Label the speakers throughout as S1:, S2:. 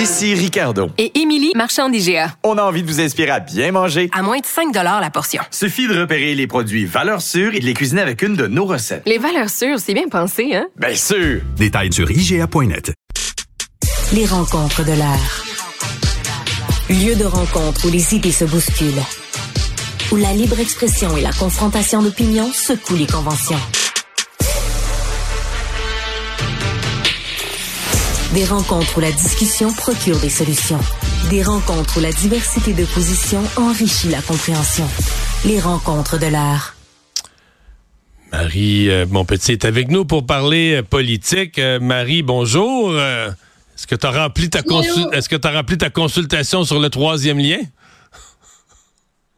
S1: Ici Ricardo.
S2: Et Émilie, marchand d'IGA.
S1: On a envie de vous inspirer à bien manger.
S2: À moins de 5 la portion.
S1: Suffit de repérer les produits valeurs sûres et de les cuisiner avec une de nos recettes.
S2: Les valeurs sûres, c'est bien pensé, hein?
S1: Bien sûr!
S3: Détails sur IGA.net.
S4: Les rencontres de l'art. Lieu de rencontre où les idées se bousculent. Où la libre expression et la confrontation d'opinions secouent les conventions. Des rencontres où la discussion procure des solutions. Des rencontres où la diversité de positions enrichit la compréhension. Les rencontres de l'art.
S5: Marie, euh, mon petit, est avec nous pour parler euh, politique. Euh, Marie, bonjour. Euh, Est-ce que tu as rempli ta est-ce que rempli ta consultation sur le troisième lien?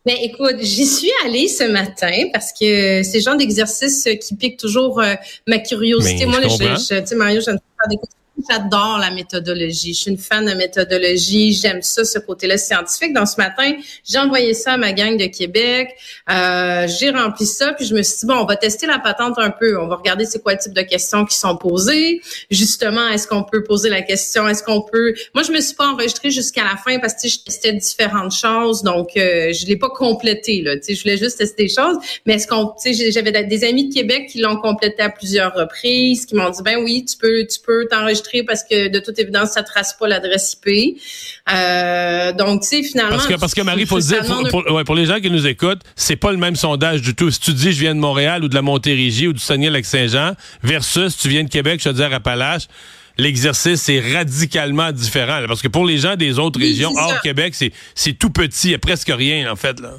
S6: Ben écoute, j'y suis allée ce matin parce que c'est le genre d'exercice qui pique toujours euh, ma curiosité.
S5: Mais
S6: Moi,
S5: je
S6: je- tu sais, Mario, j'aime faire des J'adore la méthodologie. Je suis une fan de méthodologie. J'aime ça, ce côté-là scientifique. Donc, ce matin, j'ai envoyé ça à ma gang de Québec. Euh, j'ai rempli ça, puis je me suis dit, bon, on va tester la patente un peu. On va regarder c'est quoi le type de questions qui sont posées. Justement, est-ce qu'on peut poser la question? Est-ce qu'on peut... Moi, je me suis pas enregistrée jusqu'à la fin parce que je testais différentes choses. Donc, euh, je l'ai pas complété. Là. Je voulais juste tester des choses. Mais est-ce qu'on... J'avais des amis de Québec qui l'ont complété à plusieurs reprises, qui m'ont dit, ben oui, tu peux, tu peux t'enregistrer parce que de toute évidence, ça trace pas l'adresse IP. Euh, donc, tu sais, finalement...
S5: Parce que, parce que Marie, faut dire, pour, ouais, pour les gens qui nous écoutent, c'est pas le même sondage du tout. Si tu dis je viens de Montréal ou de la Montérégie ou du Saguenay-Lac-Saint-Jean versus tu viens de Québec, Chaudière-Appalaches, l'exercice est radicalement différent. là. parce que pour les gens des autres
S6: Oui,
S5: régions hors. Québec, c'est tout petit, il y a presque rien en fait là.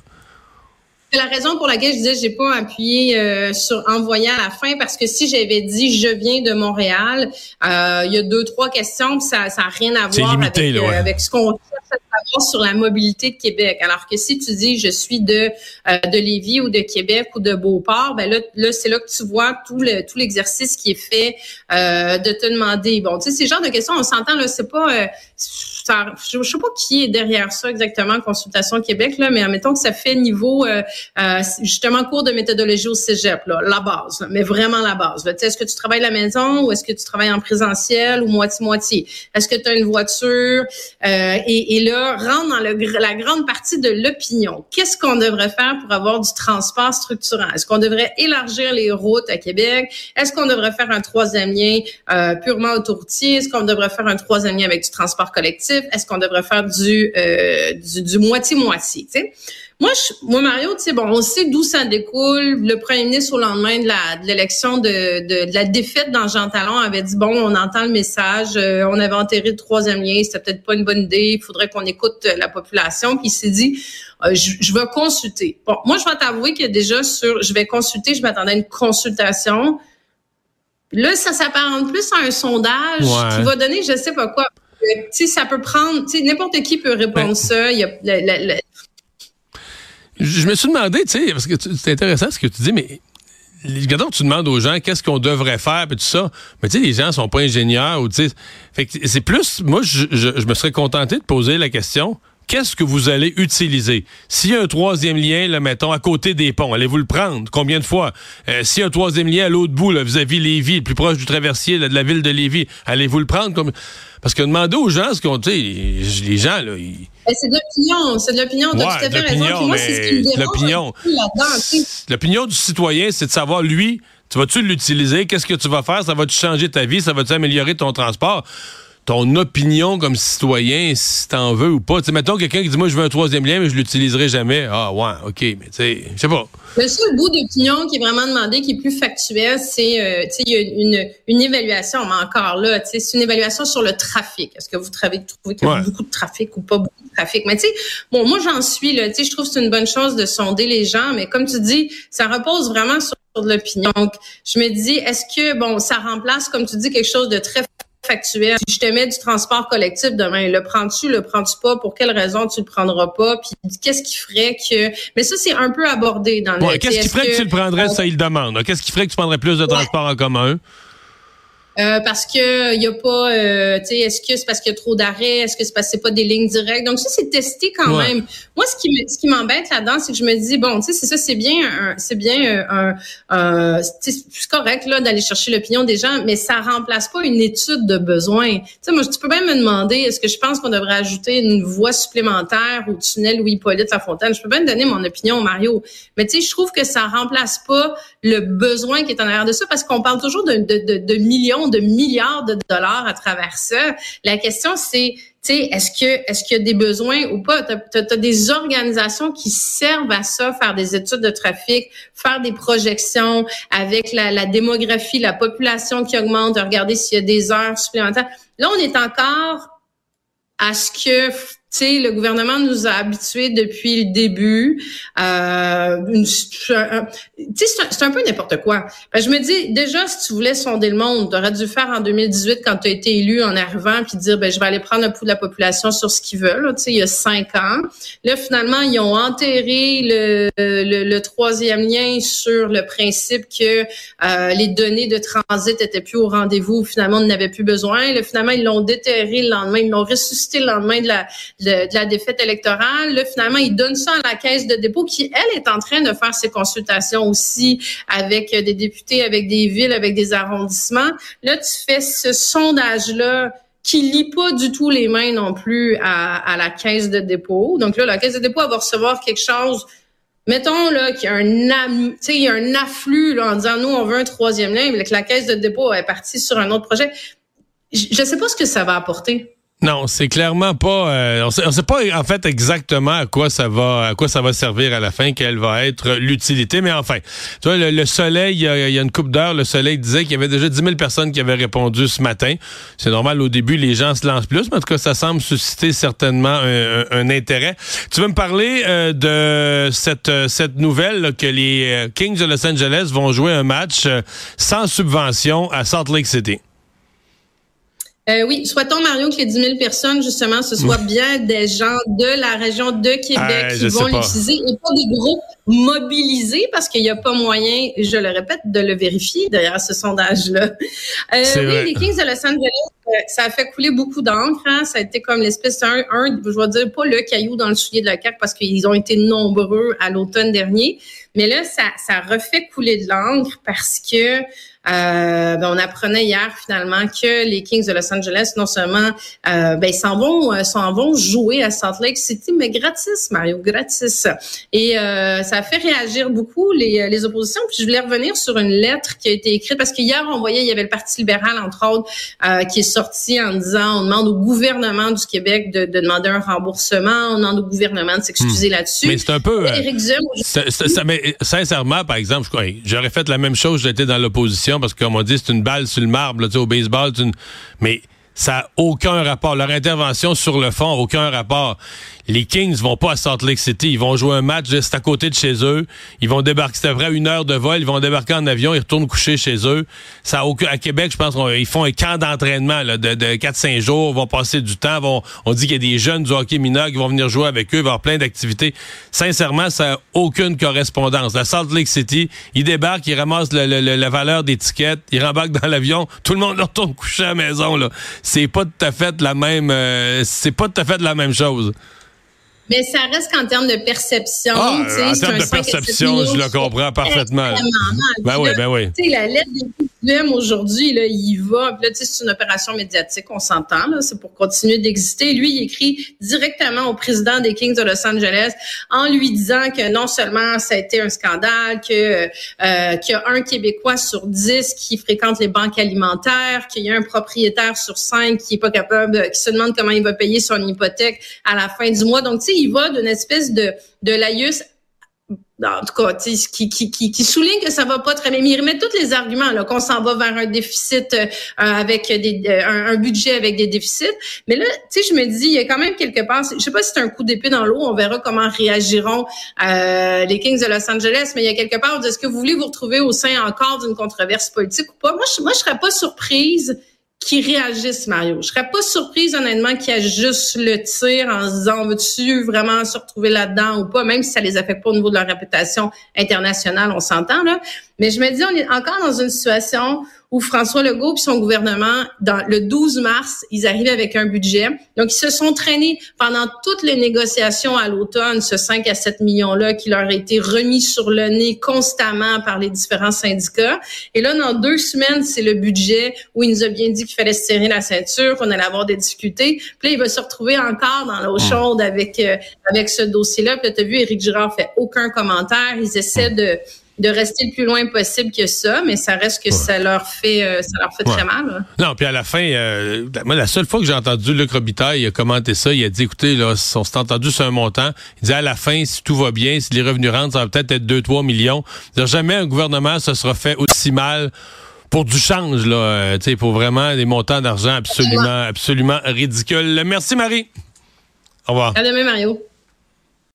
S6: C'est la raison pour laquelle je disais j'ai pas appuyé euh, sur envoyer à la fin parce que si j'avais dit je viens de Montréal, euh, il y a deux trois questions puis ça ça a rien à voir
S5: limité,
S6: avec,
S5: là,
S6: euh, avec ce qu'on cherche à savoir sur la mobilité de Québec. Alors que si tu dis je suis de euh, de Lévis ou de Québec ou de Beauport, ben là là c'est là que tu vois tout le tout l'exercice qui est fait euh, de te demander bon tu sais ces genres de questions on s'entend là c'est pas euh, je, je sais pas qui est derrière ça exactement Consultation Québec là mais admettons que ça fait niveau euh, euh, justement cours de méthodologie au cégep, là, la base, là, mais vraiment la base. Est-ce que tu travailles à la maison ou est-ce que tu travailles en présentiel ou moitié-moitié? Est-ce que tu as une voiture? Euh, et, et là, rentre dans le la grande partie de l'opinion. Qu'est-ce qu'on devrait faire pour avoir du transport structurant? Est-ce qu'on devrait élargir les routes à Québec? Est-ce qu'on devrait faire un troisième lien euh, purement autoroutier? Est-ce qu'on devrait faire un troisième lien avec du transport collectif? Est-ce qu'on devrait faire du euh, du du moitié-moitié? Moi, je, moi, Mario, tu sais, bon, on sait d'où ça découle. Le premier ministre, au lendemain de la de l'élection de, de, de la défaite dans Jean Talon, avait dit bon, on entend le message, euh, on avait enterré le troisième lien, c'était peut-être pas une bonne idée. Il faudrait qu'on écoute euh, la population. Puis il s'est dit, euh, je, je vais consulter. Bon, moi, je vais t'avouer que déjà sur, je vais consulter, je m'attendais à une consultation. Là, ça s'apparente plus à un sondage
S5: Ouais.
S6: qui va donner, je sais pas quoi. Tu sais, ça peut prendre, tu sais, n'importe qui peut répondre
S5: Ben,
S6: ça. Il y a le- le- le-
S5: Je me suis demandé, tu sais, parce que c'est intéressant ce que tu dis, mais regardons, tu demandes aux gens qu'est-ce qu'on devrait faire, puis tout ça. Mais tu sais, les gens sont pas ingénieurs ou tu sais. C'est plus, moi, je, je- je me serais contenté de poser la question. Qu'est-ce que vous allez utiliser? S'il y a un troisième lien, là, mettons, à côté des ponts, allez-vous le prendre? Combien de fois? Euh, S'il y a un troisième lien à l'autre bout, là, vis-à-vis Lévis, le plus proche du traversier là, de la ville de Lévis, allez-vous le prendre? Comme... Parce que demander aux gens ce qu'on, sais, les, gens, là, ils,
S6: Ben, c'est de l'opinion, c'est de l'opinion.
S5: Ouais,
S6: tout à fait raison.
S5: l'opinion,
S6: Puis moi, c'est ce qui me dérange
S5: l'opinion. L'opinion du citoyen, c'est de savoir, lui, tu vas-tu l'utiliser? Qu'est-ce que tu vas faire? Ça va-tu changer ta vie? Ça va-tu améliorer ton transport? Ton opinion comme citoyen, si t'en veux ou pas. sais, mettons quelqu'un qui dit, moi, je veux un troisième lien, mais je l'utiliserai jamais. Ah, ouais, OK, mais tu sais, je sais pas.
S6: Le seul bout d'opinion qui est vraiment demandé, qui est plus factuel, c'est, euh, sais, il y a une, une évaluation, mais encore là, c'est une évaluation sur le trafic. Est-ce que vous trouvez, trouvez qu'il y a beaucoup de trafic ou pas beaucoup de trafic? Mais tu sais, bon, moi, j'en suis, là, je trouve que c'est une bonne chose de sonder les gens, mais comme tu dis, ça repose vraiment sur de l'opinion. Donc, je me dis, est-ce que, bon, ça remplace, comme tu dis, quelque chose de très factuel. Si je te mets du transport collectif demain, le prends-tu, le prends-tu pas, pour quelle raison tu le prendras pas, puis qu'est-ce qui ferait que... Mais ça, c'est un peu abordé dans le...
S5: Ouais, qu'est-ce qui ferait que, tu le prendrais, ça, il demande. Qu'est-ce qui ferait que tu prendrais plus de transport en commun?
S6: Euh, parce que il y a pas, euh, tu sais, est-ce que c'est parce qu'il y a trop d'arrêts, est-ce que c'est parce que c'est pas des lignes directes? Donc ça c'est testé quand même. Moi ce qui ce qui m'embête là-dedans, c'est que je me dis bon, tu sais, c'est ça, c'est bien, c'est bien un, un c'est correct là d'aller chercher l'opinion des gens, mais ça remplace pas une étude de besoin. Tu sais, moi tu peux même me demander, est-ce que je pense qu'on devrait ajouter une voie supplémentaire au tunnel Louis Hippolyte Lafontaine? Je peux bien donner mon opinion Mario, mais tu sais, je trouve que ça remplace pas le besoin qui est en arrière de ça parce qu'on parle toujours de, de, de, de millions de milliards de dollars à travers ça. La question, c'est, tu sais, est-ce que est-ce qu'il y a des besoins ou pas? Tu as, des organisations qui servent à ça, faire des études de trafic, faire des projections avec la, la démographie, la population qui augmente, de regarder s'il y a des heures supplémentaires. Là, on est encore à ce que sais, le gouvernement nous a habitués depuis le début. Euh, c'est un, peu n'importe quoi. Ben, je me dis, déjà, si tu voulais sonder le monde, tu aurais dû faire en 2018 quand tu as été élu en arrivant, puis dire, ben, je vais aller prendre un pouls de la population sur ce qu'ils veulent. Tu sais, il y a cinq ans. Là, finalement, ils ont enterré le, le, troisième lien sur le principe que euh, les données de transit étaient plus au rendez-vous. Finalement, on n'avait plus besoin. Là, finalement, ils l'ont déterré le lendemain. Ils l'ont ressuscité le lendemain de la de, la défaite électorale. Là, finalement, il donne ça à la caisse de dépôt qui, elle, est en train de faire ses consultations aussi avec des députés, avec des villes, avec des arrondissements. Là, tu fais ce sondage-là qui lit pas du tout les mains non plus à, la caisse de dépôt. Donc là, la caisse de dépôt va recevoir quelque chose Mettons là qu'il y a un il y a un afflux là, en disant nous on veut un troisième lien, mais que la caisse de dépôt est partie sur un autre projet. Je ne sais pas ce que ça va apporter.
S5: Non, c'est clairement pas. Euh, on, sait, sait pas en fait exactement à quoi ça va, à quoi ça va servir à la fin, quelle va être l'utilité. Mais enfin, tu vois, le, soleil, il y, a, une coupe d'heure, le soleil disait qu'il y avait déjà 10 000 personnes qui avaient répondu ce matin. C'est normal au début, les gens se lancent plus, mais en tout cas, ça semble susciter certainement un, intérêt. Tu veux me parler euh, de cette cette nouvelle que les euh, Kings de Los Angeles vont jouer un match sans subvention à Salt Lake City?
S6: Euh, oui, souhaitons, Mario, que les 10 000 personnes, justement, ce soit bien des gens de la région de Québec qui vont l'utiliser et pas des groupes mobilisés parce qu'il n'y a pas moyen, je le répète, de le vérifier derrière ce sondage-là. Euh, oui, les Kings de Los Angeles, euh, ça a fait couler beaucoup d'encre. Hein. Ça a été comme l'espèce d'un, un, je vais dire pas le caillou dans le soulier de la carte parce qu'ils ont été nombreux à l'automne dernier. Mais là, ça, ça refait couler de l'encre parce que euh, ben, on apprenait hier finalement que les Kings de Los Angeles, non seulement euh, ben, s'en vont, euh, s'en vont jouer à Salt Lake City, mais gratis, Mario, gratis. Et euh, ça a fait réagir beaucoup les, les oppositions. Puis je voulais revenir sur une lettre qui a été écrite parce qu'hier on voyait il y avait le Parti libéral entre autres qui est sorti en disant on demande au gouvernement du Québec de, de demander un remboursement, on demande au gouvernement de s'excuser hmm. là-dessus.
S5: Mais c'est un peu. Éric ça, ça, mais sincèrement, par exemple, j'aurais fait la même chose, j'étais dans l'opposition parce que, comme on dit, c'est une balle sur le marbre, là, au baseball. Une... Mais ça n'a aucun rapport. Leur intervention sur le fond, aucun rapport les Kings vont pas à Salt Lake City. Ils vont jouer un match juste à côté de chez eux. Ils vont débarquer, c'est vrai, une heure de vol. Ils vont débarquer en avion. Ils retournent coucher chez eux. Ça à Québec, je pense qu'ils font un camp d'entraînement de, de 4-5 jours. Ils vont passer du temps. Vont, on dit qu'il y a des jeunes du hockey mineur qui vont venir jouer avec eux. Il y avoir plein d'activités. Sincèrement, ça n'a aucune correspondance. La Salt Lake City, ils débarquent, ils ramassent la valeur des tickets, ils rembarquent dans l'avion. Tout le monde retourne coucher à la maison. Là. C'est pas tout à fait la même. Euh, c'est pas tout à fait la même chose.
S6: Mais ça reste qu'en termes de perception.
S5: Ah, en termes de perception, je le comprends parfaitement. Ben oui, ben oui.
S6: Tu sais, la lettre des Duhem aujourd'hui, là, il va, puis là, c'est une opération médiatique, on s'entend, là, c'est pour continuer d'exister. Lui, il écrit directement au président des Kings de Los Angeles en lui disant que non seulement ça a été un scandale, que euh, qu'il y a un Québécois sur dix qui fréquente les banques alimentaires, qu'il y a un propriétaire sur cinq qui est pas capable, qui se demande comment il va payer son hypothèque à la fin du mois. Donc, tu sais, il va d'une espèce de de laïus en tout cas, qui, qui, qui, qui, souligne que ça va pas très bien. Mais il remet tous les arguments, là, qu'on s'en va vers un déficit euh, avec des, euh, un, budget avec des déficits. Mais là, tu sais, je me dis, il y a quand même quelque part, je sais pas si c'est un coup d'épée dans l'eau, on verra comment réagiront euh, les Kings de Los Angeles, mais il y a quelque part, est-ce que vous voulez vous retrouver au sein encore d'une controverse politique ou pas? Moi, je, moi, je serais pas surprise qui réagissent, Mario. Je serais pas surprise, honnêtement, qu'il y ait juste le tir en se disant, veux-tu vraiment se retrouver là-dedans ou pas, même si ça les affecte pas au niveau de leur réputation internationale, on s'entend, là. Mais je me dis, on est encore dans une situation où François Legault et son gouvernement, dans le 12 mars, ils arrivent avec un budget. Donc, ils se sont traînés pendant toutes les négociations à l'automne, ce 5 à 7 millions-là qui leur a été remis sur le nez constamment par les différents syndicats. Et là, dans deux semaines, c'est le budget où il nous a bien dit qu'il fallait se serrer la ceinture, qu'on allait avoir des difficultés. Puis là, il va se retrouver encore dans l'eau hmm. chaude avec, euh, avec ce dossier-là. Puis là, tu as vu, Éric Girard fait aucun commentaire. Ils essaient hmm. de de rester le plus loin possible que ça, mais ça reste que ça leur fait euh, ça leur fait très mal.
S5: Non, puis à la fin, euh, moi, la seule fois que j'ai entendu Luc Robitaille a commenté ça, il a dit, écoutez, là, on s'est entendu sur un montant. Il dit, à la fin, si tout va bien, si les revenus rentrent, ça va peut-être être 2-3 millions. jamais un gouvernement se sera fait aussi mal pour du change, là, euh, pour vraiment des montants d'argent absolument, absolument ridicules. Merci, Marie. Au revoir.
S6: À demain, Mario.